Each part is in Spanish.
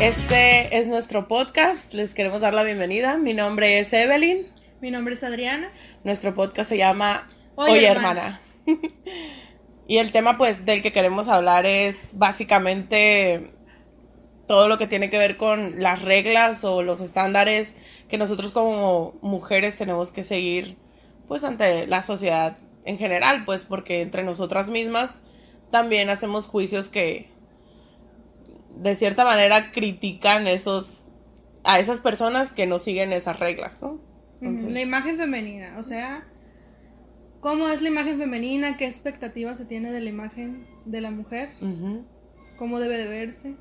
Este es nuestro podcast. Les queremos dar la bienvenida. Mi nombre es Evelyn. Mi nombre es Adriana. Nuestro podcast se llama Oye, hermana. y el tema pues del que queremos hablar es básicamente todo lo que tiene que ver con las reglas o los estándares que nosotros como mujeres tenemos que seguir pues ante la sociedad en general, pues porque entre nosotras mismas también hacemos juicios que de cierta manera critican esos a esas personas que no siguen esas reglas, ¿no? La imagen femenina, o sea, ¿cómo es la imagen femenina? ¿Qué expectativas se tiene de la imagen de la mujer? ¿Cómo debe de verse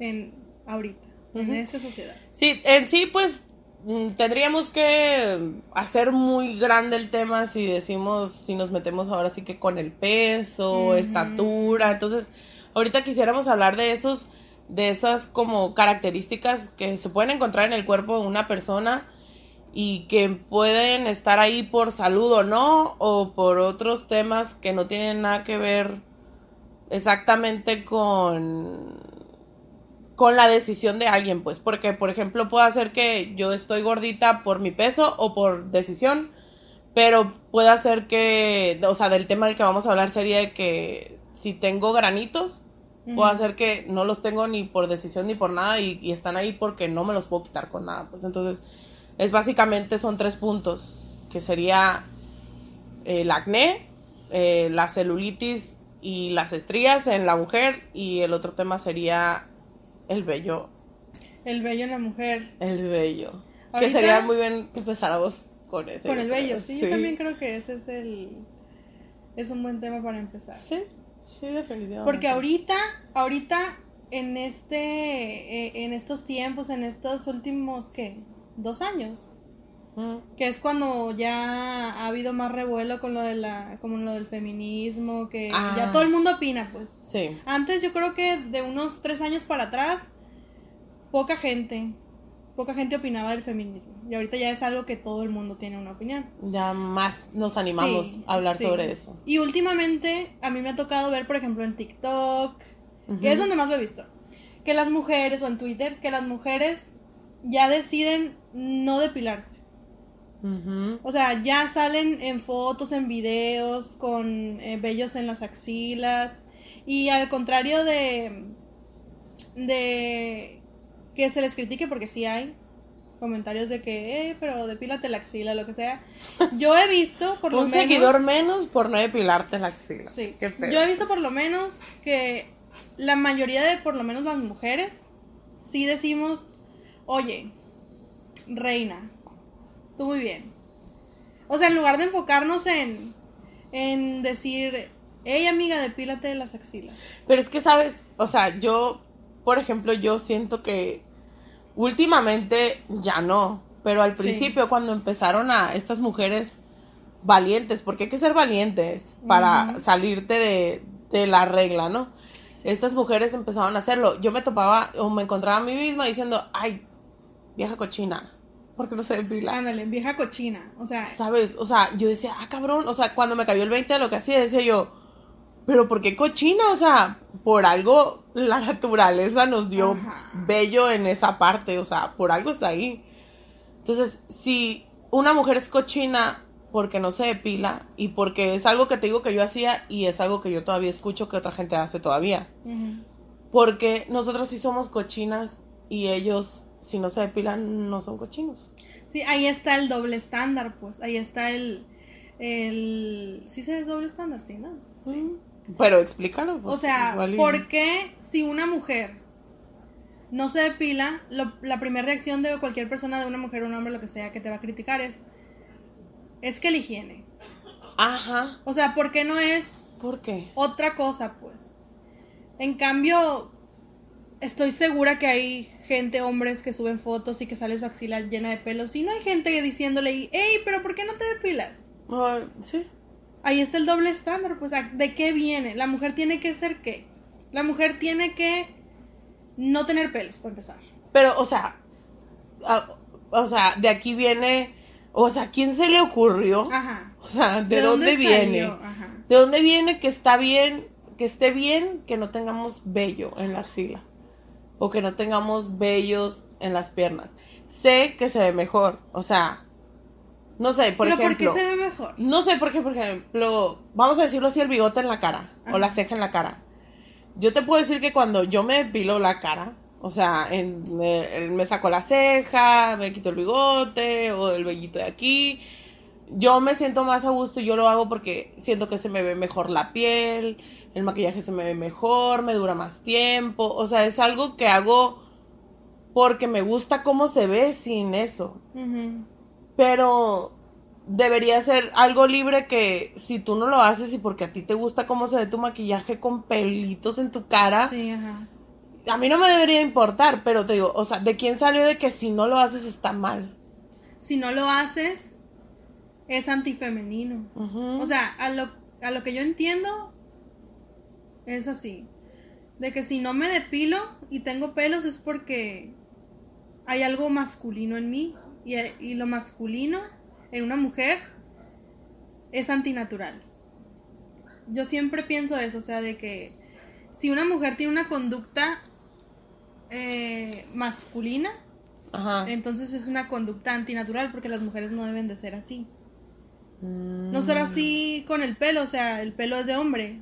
en ahorita, en esta sociedad? Sí, en sí, pues mm, tendríamos que hacer muy grande el tema si decimos, si nos metemos ahora sí que con el peso, estatura, entonces ahorita quisiéramos hablar de esos, de esas como características que se pueden encontrar en el cuerpo de una persona y que pueden estar ahí por salud o no, o por otros temas que no tienen nada que ver exactamente con con la decisión de alguien, pues, porque por ejemplo puede ser que yo estoy gordita por mi peso o por decisión, pero puede ser que, o sea, del tema del que vamos a hablar sería de que si tengo granitos, puede ser que no los tengo ni por decisión ni por nada y, y están ahí porque no me los puedo quitar con nada, pues entonces es básicamente son tres puntos, que sería el acné, eh, la celulitis y las estrías en la mujer y el otro tema sería el vello. El vello en la mujer. El vello. Que sería muy bien empezar a vos con ese. Con el vello, sí, Yo también creo que ese es el... Es un buen tema para empezar. Sí, sí, definitivamente. Porque ahorita, ahorita en este, eh, en estos tiempos, en estos últimos, ¿qué? dos años. Que es cuando ya ha habido más revuelo con lo de la, como lo del feminismo, que ya ah. todo el mundo opina, pues. Sí. Antes yo creo que de unos tres años para atrás, poca gente, poca gente opinaba del feminismo. Y ahorita ya es algo que todo el mundo tiene una opinión. Ya más nos animamos a hablar sobre eso. Y últimamente a mí me ha tocado ver, por ejemplo, en TikTok, que es donde más lo he visto, que las mujeres, o en Twitter, que las mujeres ya deciden no depilarse. O sea, ya salen en fotos, en videos, con eh, vellos en las axilas. Y al contrario de, de que se les critique, porque sí hay comentarios de que, eh, pero depílate la axila, lo que sea. Yo he visto, por lo menos. Un seguidor menos por no depilarte la axila. Sí. Yo he visto, por lo menos, que la mayoría de, por lo menos las mujeres, sí decimos, oye, reina. Tú muy bien. O sea, en lugar de enfocarnos en, en decir, hey amiga, depílate de las axilas. Pero es que, ¿sabes? O sea, yo, por ejemplo, yo siento que últimamente ya no. Pero al principio, cuando empezaron a estas mujeres valientes, porque hay que ser valientes para salirte de, de la regla, ¿no? Estas mujeres empezaron a hacerlo. Yo me topaba o me encontraba a mí misma diciendo, ay, vieja cochina. Porque no se depila. Ándale, vieja cochina. O sea. ¿Sabes? O sea, yo decía, ah, cabrón. O sea, cuando me cayó el 20 de lo que hacía, decía yo, pero ¿por qué cochina? O sea, por algo la naturaleza nos dio bello en esa parte. O sea, por algo está ahí. Entonces, si una mujer es cochina porque no se depila y porque es algo que te digo que yo hacía y es algo que yo todavía escucho que otra gente hace todavía. Porque nosotros sí somos cochinas y ellos si no se depilan, no son cochinos. Sí, ahí está el doble estándar, pues. Ahí está el. el sí, se es doble estándar, sí, ¿no? Sí. Pero explícalo. Pues, o sea, ¿por qué si una mujer no se depila, la primera reacción de cualquier persona, de una mujer, un hombre, lo que sea, que te va a criticar es. Es que la higiene. Ajá. O sea, ¿por qué no es. ¿Por qué? Otra cosa, pues. En cambio, estoy segura que hay gente, hombres que suben fotos y que sale su axila llena de pelos y no hay gente diciéndole, hey, pero ¿por qué no te depilas? sí. Ahí está el doble estándar, pues, ¿de qué viene? La mujer tiene que ser qué? La mujer tiene que no tener pelos, para empezar. Pero, o sea, o sea, de aquí viene, o sea, ¿quién se le ocurrió? Ajá. O sea, ¿de, dónde, viene? Ajá. ¿De dónde viene que está bien, que esté bien que no tengamos vello en la axila? o que no tengamos vellos en las piernas. Sé que se ve mejor, o sea, no sé, por ¿Pero ejemplo. por qué se ve mejor? No sé por qué, por ejemplo, vamos a decirlo así, el bigote en la cara o la ceja en la cara. Yo te puedo decir que cuando yo me depilo la cara, o sea, en, me, me saco la ceja, me quito el bigote o el vellito de aquí, yo me siento más a gusto y yo lo hago porque siento que se me ve mejor la piel, el maquillaje se me ve mejor, me dura más tiempo, o sea, es algo que hago porque me gusta cómo se ve sin eso. Pero debería ser algo libre que si tú no lo haces y porque a ti te gusta cómo se ve tu maquillaje con pelitos en tu cara, Sí, ajá. a mí no me debería importar, pero te digo, o sea, ¿de quién salió de que si no lo haces está mal? Si no lo haces, es antifemenino. Ujú. O sea, a lo, a lo que yo entiendo, es así. De que si no me depilo y tengo pelos es porque hay algo masculino en mí. Y, y lo masculino en una mujer es antinatural. Yo siempre pienso eso, o sea, de que si una mujer tiene una conducta eh, masculina, Ajá. entonces es una conducta antinatural porque las mujeres no deben de ser así. Mm. No ser así con el pelo, o sea, el pelo es de hombre.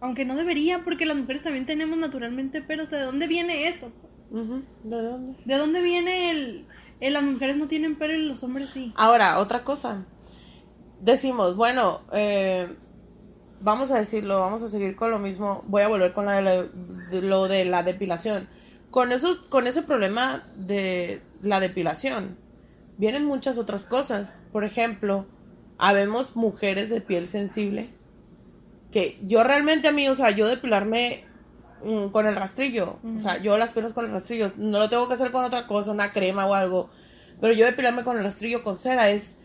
Aunque no debería, porque las mujeres también tenemos naturalmente pelo. O sea, ¿de dónde viene eso? ¿De dónde? ¿De dónde viene el, el las mujeres no tienen pelo y los hombres sí? Ahora, otra cosa. Decimos, bueno, eh, vamos a decirlo, vamos a seguir con lo mismo. Voy a volver con lo de la depilación. Con, esos, con ese problema de la depilación, vienen muchas otras cosas. Por ejemplo, habemos mujeres de piel sensible. Que yo realmente a mí, o sea, yo depilarme mm, con el rastrillo. O sea, yo las piernas con el rastrillo. No lo tengo que hacer con otra cosa, una crema o algo. Pero yo depilarme con el rastrillo con cera es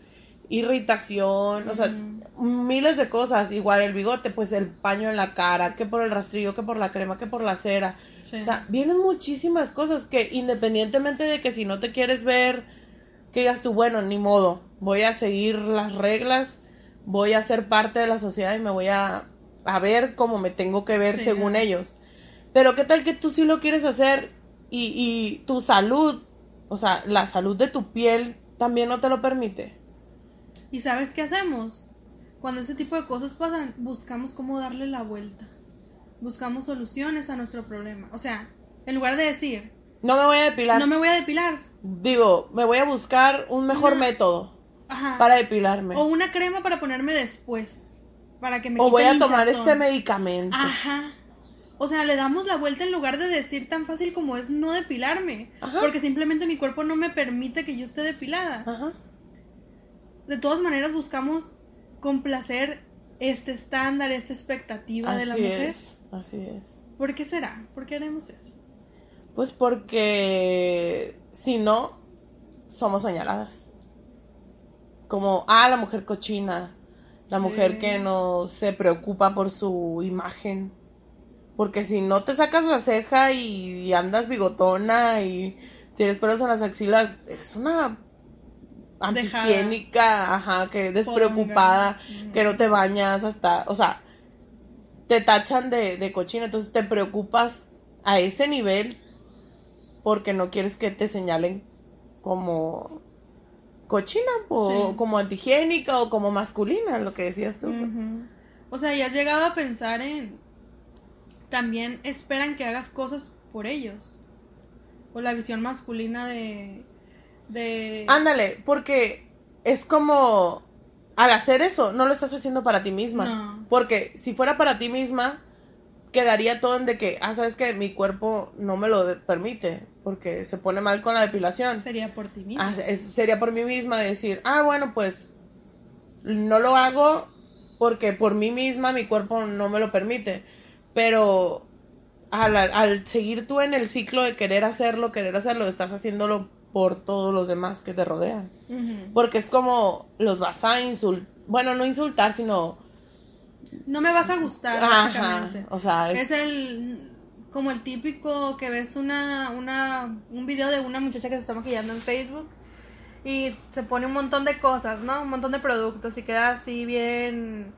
irritación, o sea, miles de cosas. Igual el bigote, pues el paño en la cara, que por el rastrillo, que por la crema, que por la cera. Sí. O sea, vienen muchísimas cosas que independientemente de que si no te quieres ver, que digas tú, bueno, ni modo, voy a seguir las reglas, voy a ser parte de la sociedad y me voy a, a ver como me tengo que ver Sí. según ellos. Pero qué tal que tú sí lo quieres hacer y, y tu salud, o sea, la salud de tu piel también no te lo permite. ¿Y sabes qué hacemos? Cuando ese tipo de cosas pasan, buscamos cómo darle la vuelta. Buscamos soluciones a nuestro problema. O sea, en lugar de decir, No me voy a depilar. no me voy a depilar. Digo, me voy a buscar un mejor Una- método Ajá. para depilarme. O una crema para ponerme después. Para que me O voy a tomar hinchazón. este medicamento. Ajá. O sea, le damos la vuelta en lugar de decir tan fácil como es no depilarme. Ajá. Porque simplemente mi cuerpo no me permite que yo esté depilada. Ajá. De todas maneras buscamos complacer este estándar, esta expectativa de la Así mujer. es, así es. ¿Por qué será? ¿Por qué haremos eso? Pues porque si no, somos señaladas. Como, ah, la mujer cochina, la mujer que no se preocupa por su imagen. Porque si no te sacas la ceja y, y andas bigotona y tienes pelos en las axilas, eres una antihigiénica, ajá, que despreocupada, Poronga. que no te bañas hasta, o sea, te tachan de, de cochina, entonces te preocupas a ese nivel porque no quieres que te señalen como cochina o Sí. como antihigiénica o como masculina, lo que decías tú. pues. O sea, ya has llegado a pensar en... También esperan que hagas cosas por ellos. O la visión masculina de... de... Ándale, porque es como al hacer eso, no lo estás haciendo para ti misma. No. Porque si fuera para ti misma, quedaría todo en de que, ah, sabes que mi cuerpo no me lo permite, porque se pone mal con la depilación. Sería por ti mismo. Ah, es- sería por mí misma decir, ah, bueno, pues no lo hago porque por mí misma mi cuerpo no me lo permite. Pero al, al seguir tú en el ciclo de querer hacerlo, querer hacerlo, estás haciéndolo por todos los demás que te rodean. Porque es como los vas a insultar, bueno, no insultar, sino... No me vas a gustar, Ajá, básicamente. o sea, Es es... el como el típico que ves una, una un video de una muchacha que se está maquillando en Facebook y se pone un montón de cosas, ¿no? Un montón de productos y queda así bien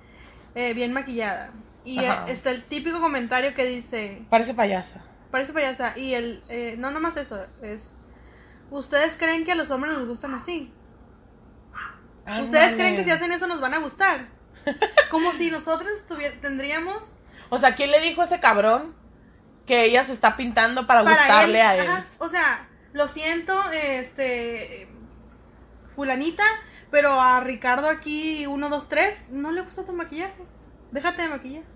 eh, bien maquillada. Y está el típico comentario que dice, Parece payasa. parece payasa. Y el, eh, no nomás eso, es, ¿ustedes creen que a los hombres nos gustan así? ¿Ustedes creen que si hacen eso nos van a gustar? Como si nosotros tendríamos... O sea, ¿quién le dijo a ese cabrón que ella se está pintando para, gustarle a él? O sea, lo siento, este... Fulanita, pero a Ricardo aquí, uno, dos, tres, no le gusta tu maquillaje. Déjate de maquillar.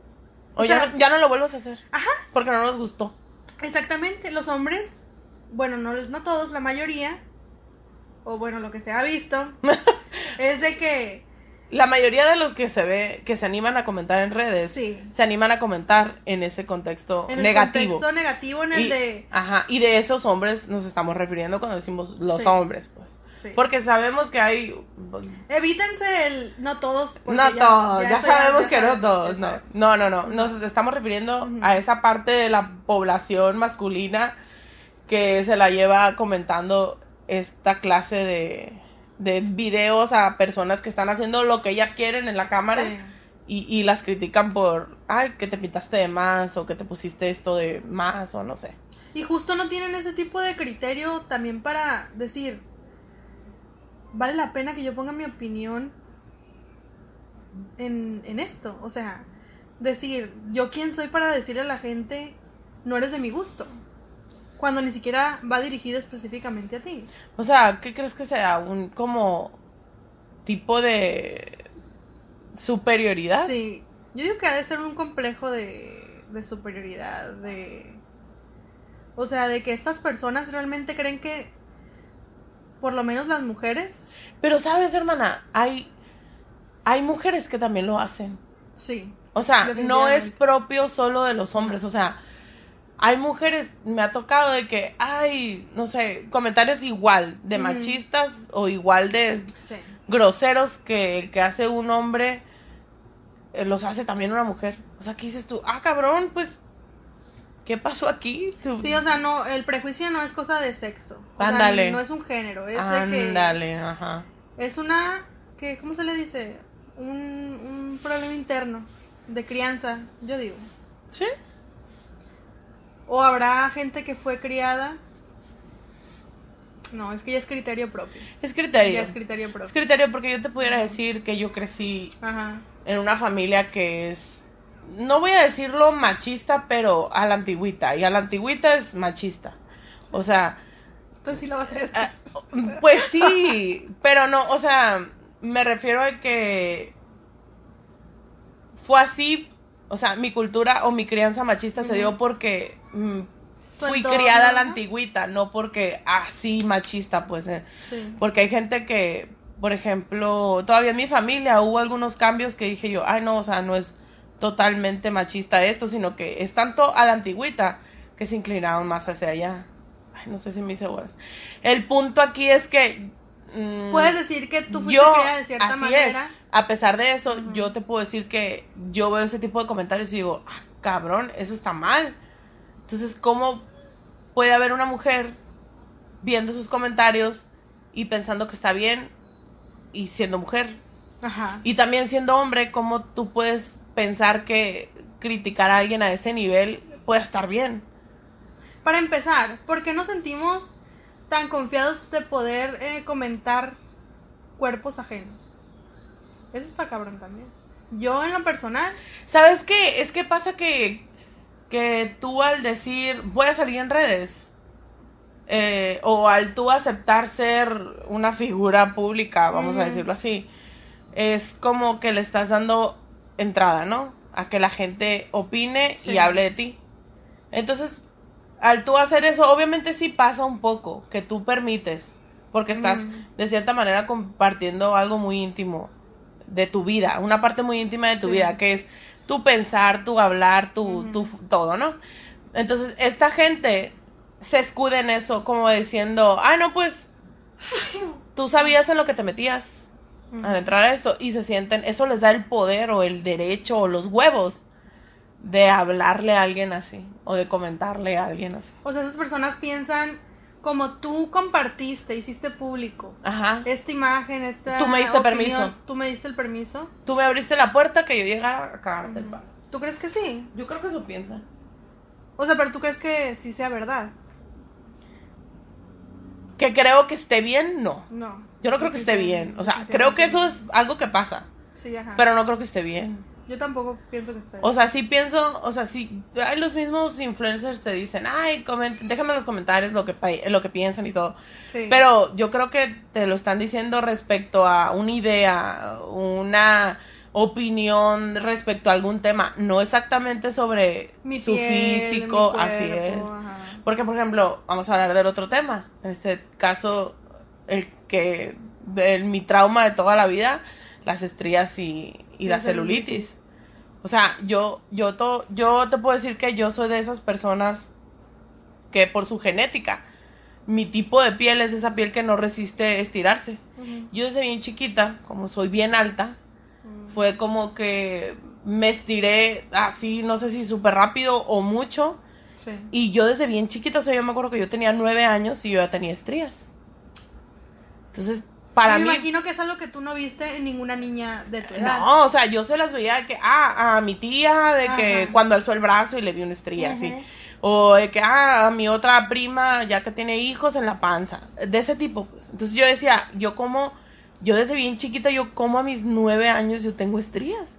O, ya, ya, no lo vuelvas a hacer. Ajá. Porque no nos gustó. Exactamente. Los hombres, bueno, no, no todos, la mayoría, o bueno, lo que se ha visto, es de que la mayoría de los que se ve, que se animan a comentar en redes, se animan a comentar en ese contexto en el negativo. Contexto negativo en el de. Ajá, y de esos hombres nos estamos refiriendo cuando decimos los hombres, pues. Porque sabemos que hay. Evítense el. No todos. No todos, ya, sabemos que no todos. No. no, no, no. Nos estamos refiriendo a esa parte de la población masculina que se la lleva comentando esta clase de de videos a personas que están haciendo lo que ellas quieren en la cámara y, y, las critican por, ay, que te pintaste de más o que te pusiste esto de más o no sé. Y justo no tienen ese tipo de criterio también para decir, vale la pena que yo ponga mi opinión en, en esto. O sea, decir, yo quién soy para decirle a la gente, no eres de mi gusto cuando ni siquiera va dirigido específicamente a ti. O sea, ¿qué crees que sea? Un como tipo de superioridad. Sí, yo digo que ha de ser un complejo de, de superioridad, de... O sea, de que estas personas realmente creen que, por lo menos las mujeres... Pero sabes, hermana, hay, hay mujeres que también lo hacen. Sí. O sea, no es propio solo de los hombres, o sea hay mujeres, me ha tocado de que, hay, no sé, comentarios igual de machistas o igual de groseros que el que hace un hombre eh, los hace también una mujer. O sea, ¿qué dices tú? Ah, cabrón, pues, ¿qué pasó aquí? Sí, o sea, no, el prejuicio no es cosa de sexo. Ándale. no es un género, es de que... Ándale, ajá. Es una, que, ¿cómo se le dice? Un, un problema interno de crianza, yo digo. Sí. ¿O habrá gente que fue criada? No, es que ya es criterio propio. Es criterio. Ya es criterio propio. Es criterio porque yo te pudiera decir que yo crecí en una familia que es, no voy a decirlo machista, pero a la antigüita. Y a la antigüita es machista. O sea... Entonces sí lo vas a decir. Ah, pues sí, pero no, o sea, me refiero a que fue así o sea, mi cultura o mi crianza machista se dio porque mm, fui criada a la antigüita, no porque así machista, pues. Eh. Porque hay gente que, por ejemplo, todavía en mi familia hubo algunos cambios que dije yo, ay no, o sea, no es totalmente machista esto, sino que es tanto a la antigüita que se inclinaron más hacia allá. Ay, no sé si me hice buenas. El punto aquí es que Mm, Puedes decir que tú fuiste yo, criada de cierta manera. A pesar de eso, yo te puedo decir que yo veo ese tipo de comentarios y digo, ah, cabrón, eso está mal. Entonces, ¿cómo puede haber una mujer viendo esos comentarios y pensando que está bien y siendo mujer? Ajá. Y también siendo hombre, ¿cómo tú puedes pensar que criticar a alguien a ese nivel puede estar bien? Para empezar, ¿por qué nos sentimos tan confiados de poder eh, comentar cuerpos ajenos. Eso está cabrón también. Yo en lo personal. ¿Sabes qué? Es que pasa que, que tú al decir voy a salir en redes, eh, o al tú aceptar ser una figura pública, vamos a decirlo así, es como que le estás dando entrada, ¿no? A que la gente opine y hable de ti. Entonces, al tú hacer eso, obviamente sí pasa un poco, que tú permites, porque estás de cierta manera compartiendo algo muy íntimo de tu vida, una parte muy íntima de tu vida, que es tu pensar, tu hablar, tu, tu todo, ¿no? Entonces, esta gente se escude en eso, como diciendo, ah, no, pues, tú sabías en lo que te metías al entrar a esto, y se sienten, eso les da el poder o el derecho o los huevos de hablarle a alguien así o de comentarle a alguien así. O sea, esas personas piensan como tú compartiste, hiciste público Ajá. esta imagen, esta Tú me diste permiso. Tú me diste el permiso. Tú me abriste la puerta que yo llegara a cagarte el ¿Tú crees que sí? Yo creo que eso piensa. O sea, pero tú crees que sí sea verdad. Que creo que esté bien, no. No. Yo no creo que esté bien. O sea, creo que eso es algo que pasa. Sí, ajá. Pero no creo que esté bien. Yo tampoco pienso que esté bien. O sea, sí pienso, o sea, sí, hay los mismos influencers te dicen, ay, coment déjame en los comentarios lo que, lo que piensan y todo. Sí. Pero yo creo que te lo están diciendo respecto a una idea, una opinión respecto a algún tema, no exactamente sobre Mi su piel, físico, mi así es. ajá. Porque, por ejemplo, vamos a hablar del otro tema. En este caso, el que, de mi trauma de toda la vida, las estrías y, y la La celulitis. O sea, yo, yo, to- yo te puedo decir que yo soy de esas personas que por su genética, mi tipo de piel es esa piel que no resiste estirarse. Yo desde bien chiquita, como soy bien alta, Mm. fue como que me estiré así, no sé si súper rápido o mucho. Sí. Y yo desde bien chiquita, o sea, yo me acuerdo que yo tenía nueve años y yo ya tenía estrías. Entonces, para me mí... imagino que es algo que tú no viste en ninguna niña de tu edad. No, o sea, yo se las veía de que, ah, a mi tía, de que Ajá. cuando alzó el brazo y le vi una estría, así. Ujú. O de que, ah, a mi otra prima, ya que tiene hijos en la panza. De ese tipo, pues. Entonces yo decía, yo como, yo desde bien chiquita, yo como a mis nueve años, yo tengo estrías.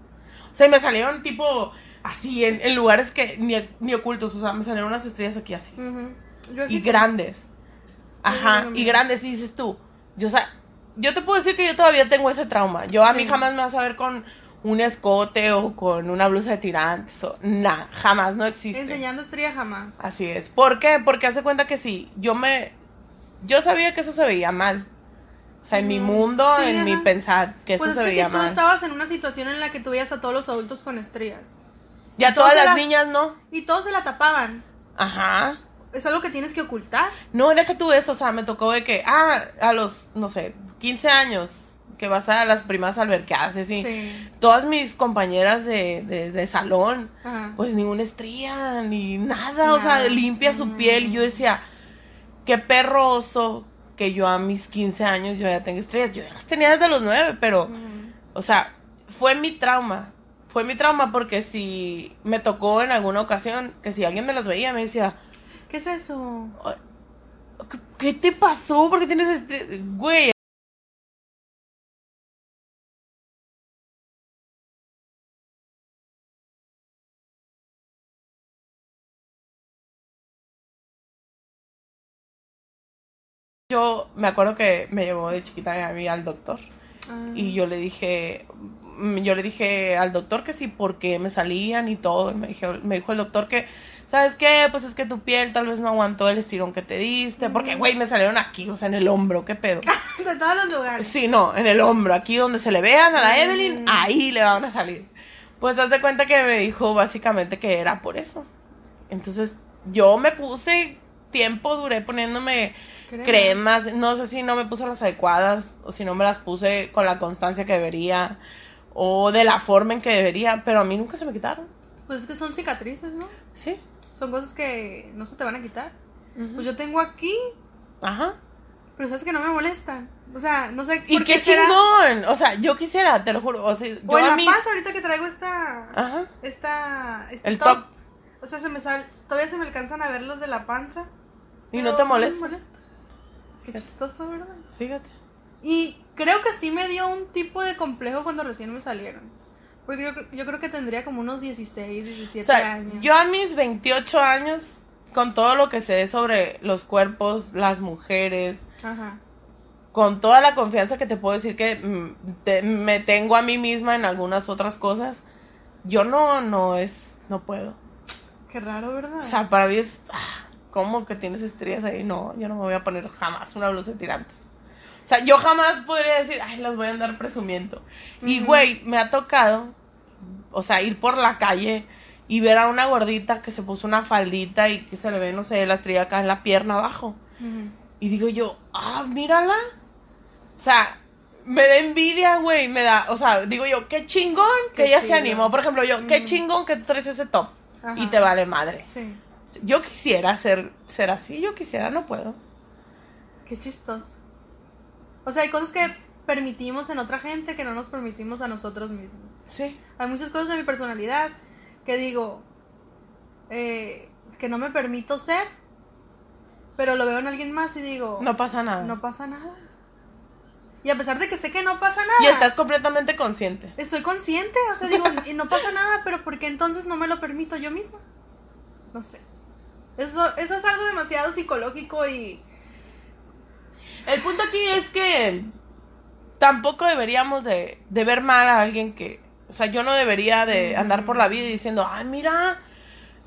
O sea, y me salieron tipo así, en, en lugares que ni, ni ocultos, o sea, me salieron unas estrías aquí así. Ujú. Yo aquí Y grandes. Ajá, y grandes, y dices tú. Yo, o sea, yo te puedo decir que yo todavía tengo ese trauma. Yo a mí Sí. jamás me vas a ver con un escote o con una blusa de tirantes o nada, jamás, no existe. enseñando estría jamás. Así es. ¿Por qué? Porque hace cuenta que sí, yo me... Yo sabía que eso se veía mal. O sea, en mi mundo, Sí, en mi pensar, que pues eso es se que veía si tú mal. estabas en una situación en la que tú veías a todos los adultos con estrías Ya todas todas las las- niñas no. y todos se la tapaban, Ajá. Es algo que tienes que ocultar. No, deja tú eso, o sea, me tocó de que, ah, a los, no sé, 15 años, que vas a las primas albercadas, y así. Sí. Todas mis compañeras de, de, de salón, Ajá. pues ninguna estría, ni nada, o sea, limpia su piel. Y yo decía, qué perro oso que yo a mis 15 años yo ya tengo estrías. Yo ya las tenía desde los 9, pero, o sea, fue mi trauma. Fue mi trauma porque si me tocó en alguna ocasión que si alguien me las veía me decía, ¿Qué es eso? "Ay, ¿qué- ¿qué te pasó? ¿Por qué tienes estrías? Güey, Yo me acuerdo que me llevó de chiquita a mí al doctor Ah. y yo le dije, yo le dije al doctor que sí, porque me salían y todo. Y me, dijo, me dijo el doctor que, ¿sabes qué? Pues es que tu piel tal vez no aguantó el estirón que te diste. Porque, güey, me salieron aquí, o sea, en el hombro, ¿qué pedo? De todos los lugares. Sí, no, en el hombro, aquí donde se le vean a la Mm. Evelyn, ahí le van a salir. Pues haz de cuenta que me dijo básicamente que era por eso. Entonces yo me puse tiempo, duré poniéndome Cremas. cremas, no sé si no me puse las adecuadas o si no me las puse con la constancia que debería o de la forma en que debería, pero a mí nunca se me quitaron. Pues es que son cicatrices, ¿no? Sí. Son cosas que no se te van a quitar. Pues yo tengo aquí, Ajá. pero sabes que no me molestan. O sea, no sé Y por qué chingón. O sea, yo quisiera, te lo juro. O sea, yo O en a la mis- panza ahorita que traigo esta Ajá. esta este El top. O sea, se me sal, todavía se me alcanzan a ver los de la panza. Y no te me molesta. Qué chistoso, ¿verdad? Fíjate. Y creo que sí me dio un tipo de complejo cuando recién me salieron. Porque yo, yo creo que tendría como unos 16, 17 O sea, años. yo a mis 28 años, con todo lo que sé sobre los cuerpos, las mujeres, Ajá. con toda la confianza que te puedo decir que mm, te- me tengo a mí misma en algunas otras cosas, yo no, no es, no puedo. Qué raro, ¿verdad? O sea, para mí es, ah, ¿cómo que tienes estrías ahí? No, yo no me voy a poner jamás una blusa de tirantes. O sea, yo jamás podría decir, ay, las voy a andar presumiendo. Y, güey, me ha tocado, o sea, ir por la calle y ver a una gordita que se puso una faldita y que se le ve, no sé, la estrella acá en la pierna abajo. Y digo yo, ah, mírala. O sea, me da envidia, güey, me da, o sea, digo yo, qué chingón que Qué ella se animó. Por ejemplo, yo, qué chingón que tú traes ese top Ajá. y te vale madre. Sí. Yo quisiera ser, ser así, yo quisiera, no puedo. Qué chistoso. O sea, hay cosas que permitimos en otra gente que no nos permitimos a nosotros mismos. Sí. Hay muchas cosas de mi personalidad que digo, eh, que no me permito ser, pero lo veo en alguien más y digo, No pasa nada. no pasa nada. Y a pesar de que sé que no pasa nada, y estás completamente consciente. estoy consciente, o sea, digo, y no pasa nada, pero ¿por qué entonces no me lo permito yo misma? No sé. Eso, eso es algo demasiado psicológico y... El punto aquí es que tampoco deberíamos de, de ver mal a alguien que, o sea, yo no debería de andar por la vida diciendo, ay, mira,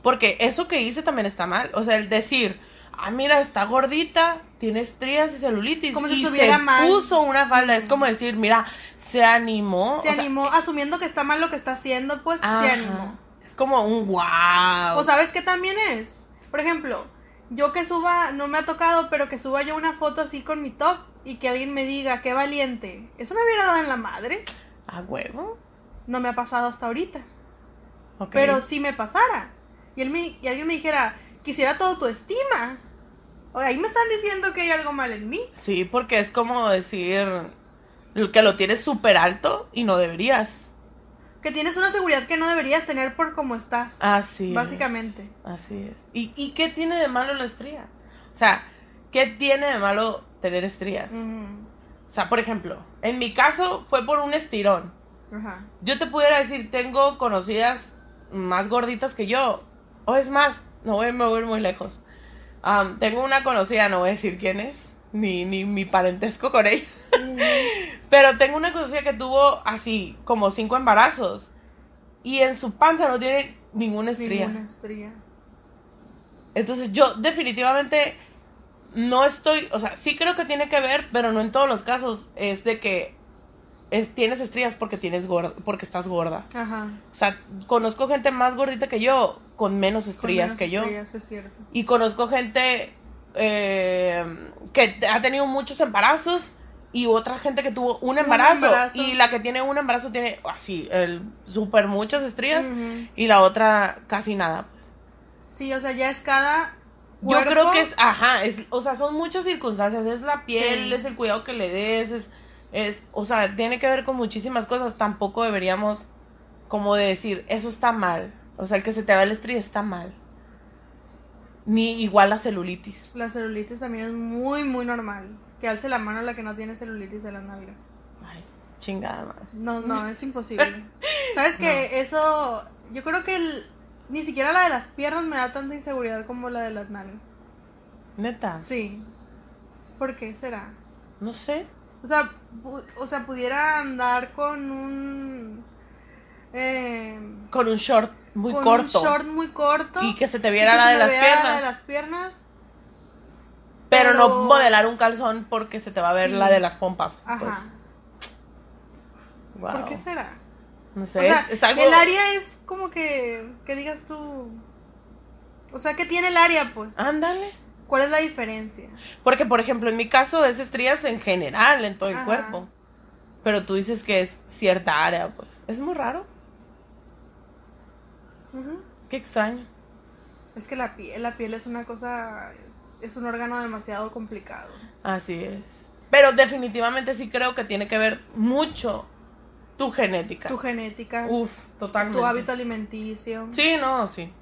porque eso que hice también está mal. O sea, el decir, ah, mira, está gordita, tiene estrías y celulitis. Como si y se mal. puso una falda. Es como decir, mira, se animó. Se o sea, animó, asumiendo que está mal lo que está haciendo, pues ajá. se animó. Es como un wow. O sabes qué también es. Por ejemplo, yo que suba, no me ha tocado, pero que suba yo una foto así con mi top y que alguien me diga, qué valiente. Eso me hubiera dado en la madre. ¿A huevo? No me ha pasado hasta ahorita. Pero si me pasara. Y, él me, y alguien me dijera, quisiera todo tu estima. O ahí me están diciendo que hay algo mal en mí. Sí, porque es como decir que lo tienes súper alto y no deberías. Que tienes una seguridad que no deberías tener por cómo estás. Así es. Básicamente. Así es. ¿Y, ¿Y qué tiene de malo la estría? O sea, ¿qué tiene de malo tener estrías? O sea, por ejemplo, en mi caso fue por un estirón. Ajá. Yo te pudiera decir, tengo conocidas más gorditas que yo. O es más, no voy a mover muy lejos. Tengo una conocida, no voy a decir quién es, ni, ni mi parentesco con ella. Pero tengo una conocida que tuvo así como cinco embarazos. Y en su panza no tiene ninguna estría. Ninguna estría. Entonces yo definitivamente no estoy, o sea, sí creo que tiene que ver, pero no en todos los casos es de que es, tienes estrías porque tienes gorda, porque estás gorda. Ajá. O sea, conozco gente más gordita que yo con menos Con estrías menos que yo. estrías, es cierto. Y conozco gente eh, que ha tenido muchos embarazos y otra gente que tuvo un embarazo, embarazo. y la que tiene un embarazo tiene así, el súper muchas estrías y la otra casi nada, pues. Sí, o sea, ya es cada. Yo cuerpo. creo que es, ajá, es, o sea, son muchas circunstancias, es la piel, Sí. es el cuidado que le des, es, es, o sea, tiene que ver con muchísimas cosas, tampoco deberíamos como de decir, eso está mal, o sea, el que se te va el estría está mal. Ni igual la celulitis. La celulitis también es muy, muy normal. Que alce la mano la que no tiene celulitis de las nalgas. Ay, chingada madre. No, no, es imposible. ¿Sabes que Eso. Yo creo que el- ni siquiera la de las piernas me da tanta inseguridad como la de las nalgas. Neta, Sí. ¿Por qué será? no sé. O sea, o sea, pudiera andar con un. eh, Con un short muy con corto. un short muy corto. y que se te viera la se de las piernas. La de las piernas. pero, pero- no modelar un calzón porque se te va a ver Sí. la de las pompas. Ajá. Pues. Wow. ¿Por qué será? No O sé, sea, es, es algo. El área es como que. Que digas tú. O sea, ¿qué tiene el área, pues? Ándale. ¿Cuál es la diferencia? Porque, por ejemplo, en mi caso es estrías en general, en todo el Ajá. cuerpo. Pero tú dices que es cierta área, pues. Es muy raro. Ujú. Qué extraño. Es que la piel, la piel es una cosa. Es un órgano demasiado complicado. Así es. Pero definitivamente sí creo que tiene que ver mucho tu genética. Tu genética, Uf, totalmente. tu hábito alimenticio. Sí, no, sí.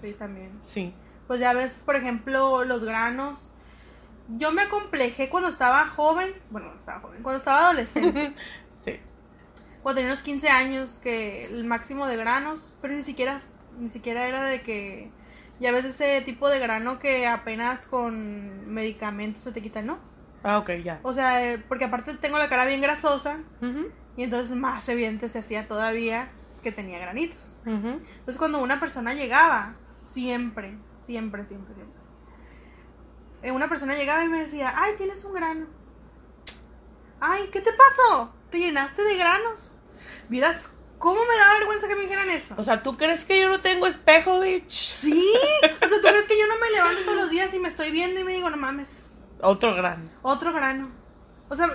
Sí, también. Sí. Pues ya ves, por ejemplo, los granos. Yo me acomplejé cuando estaba joven. Bueno, no estaba joven. Cuando estaba adolescente. sí. cuando tenía unos 15 años, que el máximo de granos. Pero ni siquiera, ni siquiera era de que. Ya ves ese tipo de grano que apenas con medicamentos se te quita, ¿no? Ah, ok, ya. O sea, eh, porque aparte tengo la cara bien grasosa. Y entonces más evidente se hacía todavía que tenía granitos. Entonces cuando una persona llegaba, siempre, siempre, siempre, siempre. eh, Una persona llegaba y me decía, ay, tienes un grano. Ay, ¿qué te pasó? ¿Te llenaste de granos? Miras, ¿cómo me da vergüenza que me dijeran eso? O sea, ¿tú crees que yo no tengo espejo, bitch? Sí, o sea, ¿tú crees que yo no me levanto todos los días y me estoy viendo y me digo, no mames, Otro gran. otro grano? O sea,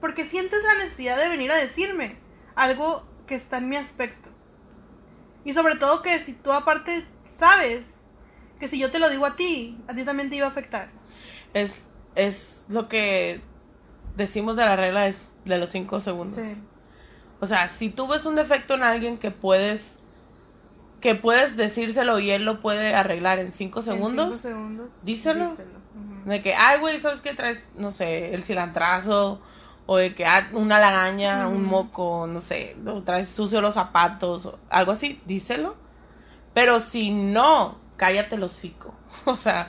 porque sientes la necesidad de venir a decirme algo que está en mi aspecto. Y sobre todo que si tú aparte sabes que si yo te lo digo a ti, a ti también te iba a afectar. Es, es lo que decimos de la regla es de los cinco segundos. Sí. O sea, si tú ves un defecto en alguien que puedes que puedes decírselo y él lo puede arreglar en cinco En segundos. cinco segundos. díselo. Ujú. De que, ay, güey, ¿sabes qué traes? No sé, el cilantrazo. O de que ah, una lagaña, un moco, no sé. O traes sucio los zapatos. O algo así, díselo. Pero si no, cállate el hocico. O sea,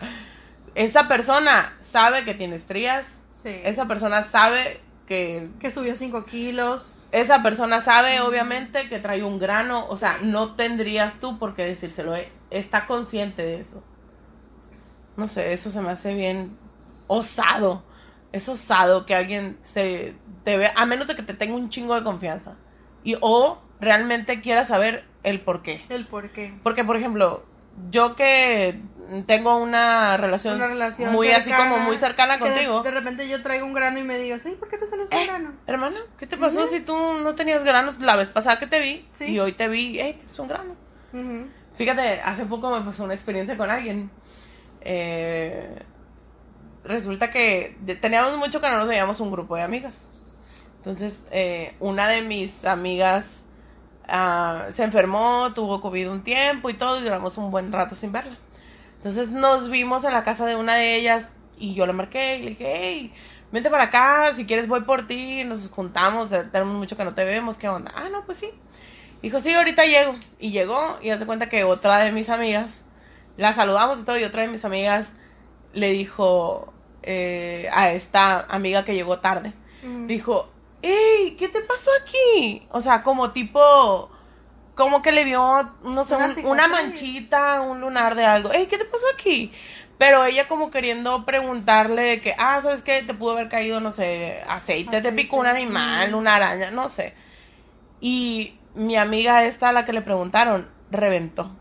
esa persona sabe que tiene estrías. Sí. Esa persona sabe que. Que subió 5 kilos. Esa persona sabe, obviamente, que trae un grano. O sea, no tendrías tú por qué decírselo. eh, Está consciente de eso. No sé, eso se me hace bien osado. Es osado que alguien se te vea, a menos de que te tenga un chingo de confianza. Y o realmente quiera saber el por qué. El por qué. Porque, por ejemplo, yo que tengo una relación, Una relación muy así cercana, como muy cercana que de- contigo. De, repente yo traigo un grano y me digas, ay, ¿por qué te salió ese Eh, grano? Hermana, ¿qué te pasó si tú no tenías granos la vez pasada que te vi? Sí. Y hoy te vi, hey, tienes un grano. Fíjate, hace poco me pasó una experiencia con alguien. Eh, resulta que teníamos mucho que no nos veíamos un grupo de amigas. Entonces, eh, una de mis amigas ah, se enfermó, tuvo COVID un tiempo y todo, y duramos un buen rato sin verla. Entonces nos vimos en la casa de una de ellas y yo le marqué y le dije, hey, vente para acá, si quieres voy por ti, nos juntamos, tenemos mucho que no te vemos, ¿qué onda? Ah, no, pues sí. Dijo, sí, ahorita llego. Y llegó y hace cuenta que otra de mis amigas, la saludamos y todo, y otra de mis amigas le dijo eh, a esta amiga que llegó tarde, Ujú. dijo, hey, ¿qué te pasó aquí? O sea, como tipo, como que le vio, no sé, Una un- una manchita, un lunar de algo. Hey, ¿qué te pasó aquí? Pero ella como queriendo preguntarle que, ah, ¿sabes qué? Te pudo haber caído, no sé, aceite, te picó un animal, una araña, no sé. Y mi amiga esta, a la que le preguntaron, reventó.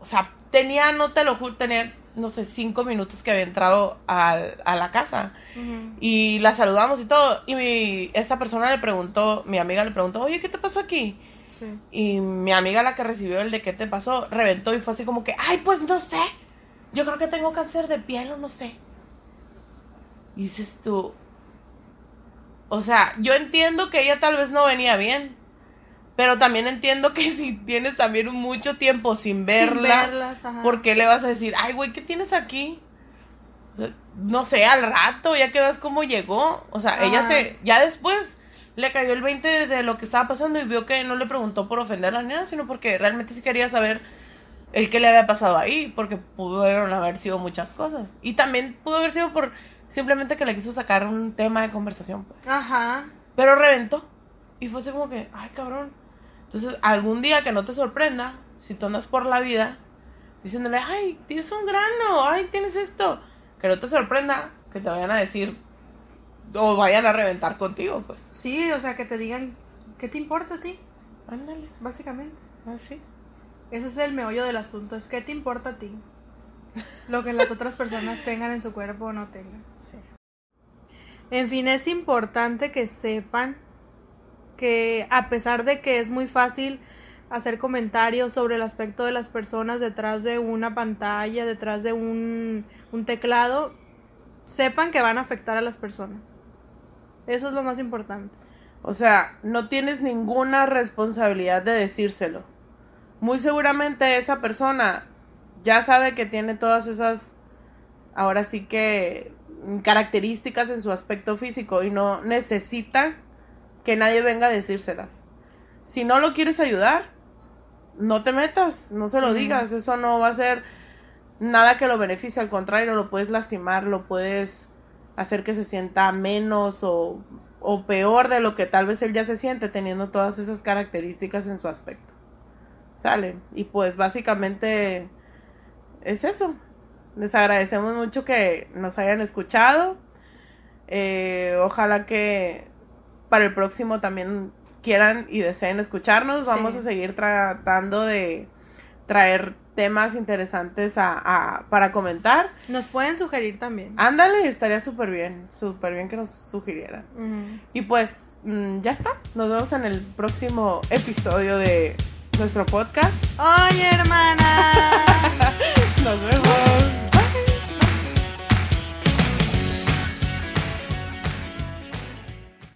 O sea, tenía, no te lo juro, tenía, no sé, cinco minutos que había entrado al- a la casa. Y la saludamos y todo. Y mi, esta persona le preguntó, mi amiga le preguntó, oye, ¿qué te pasó aquí? Sí. Y mi amiga, la que recibió el de qué te pasó, reventó y fue así como que, ay, pues no sé. Yo creo que tengo cáncer de piel o no sé. Y dices tú, o sea, yo entiendo que ella tal vez no venía bien. Pero también entiendo que si tienes también mucho tiempo sin verla, Sin verlas, ajá. ¿por qué le vas a decir, ay, güey, ¿qué tienes aquí? O sea, no sé, al rato, ya que ves cómo llegó. O sea, ella se, ya después le cayó el 20 de, de lo que estaba pasando y vio que no le preguntó por ofenderla ni nada, sino porque realmente sí quería saber el que le había pasado ahí, porque pudieron haber sido muchas cosas. Y también pudo haber sido por simplemente que le quiso sacar un tema de conversación, pues. Ajá. Pero reventó. Y fue así como que, ay, cabrón. Entonces, algún día que no te sorprenda, si tú andas por la vida diciéndole, ay, tienes un grano, ay, tienes esto, que no te sorprenda que te vayan a decir o vayan a reventar contigo, pues. Sí, o sea, que te digan, ¿qué te importa a ti? Ándale, Básicamente. así. Ese es el meollo del asunto, es qué te importa a ti. Lo que las otras personas tengan en su cuerpo o no tengan. Sí. En fin, es importante que sepan que a pesar de que es muy fácil hacer comentarios sobre el aspecto de las personas detrás de una pantalla, detrás de un, un teclado, sepan que van a afectar a las personas. Eso es lo más importante. O sea, no tienes ninguna responsabilidad de decírselo. Muy seguramente esa persona ya sabe que tiene todas esas, ahora sí que, características en su aspecto físico y no necesita que nadie venga a decírselas. Si no lo quieres ayudar, no te metas, no se lo digas, eso no va a ser nada que lo beneficie, al contrario, lo puedes lastimar, lo puedes hacer que se sienta menos o, o peor de lo que tal vez él ya se siente teniendo todas esas características en su aspecto. Sale. Y pues básicamente es eso. Les agradecemos mucho que nos hayan escuchado. Eh, ojalá que para el próximo también quieran y deseen escucharnos. Vamos Sí. a seguir tratando de traer temas interesantes a, a- para comentar. Nos pueden sugerir también. Ándale, estaría súper bien, súper bien que nos sugirieran. Y pues mm, ya está, nos vemos en el próximo episodio de nuestro podcast. Oye, hermana. Nos vemos.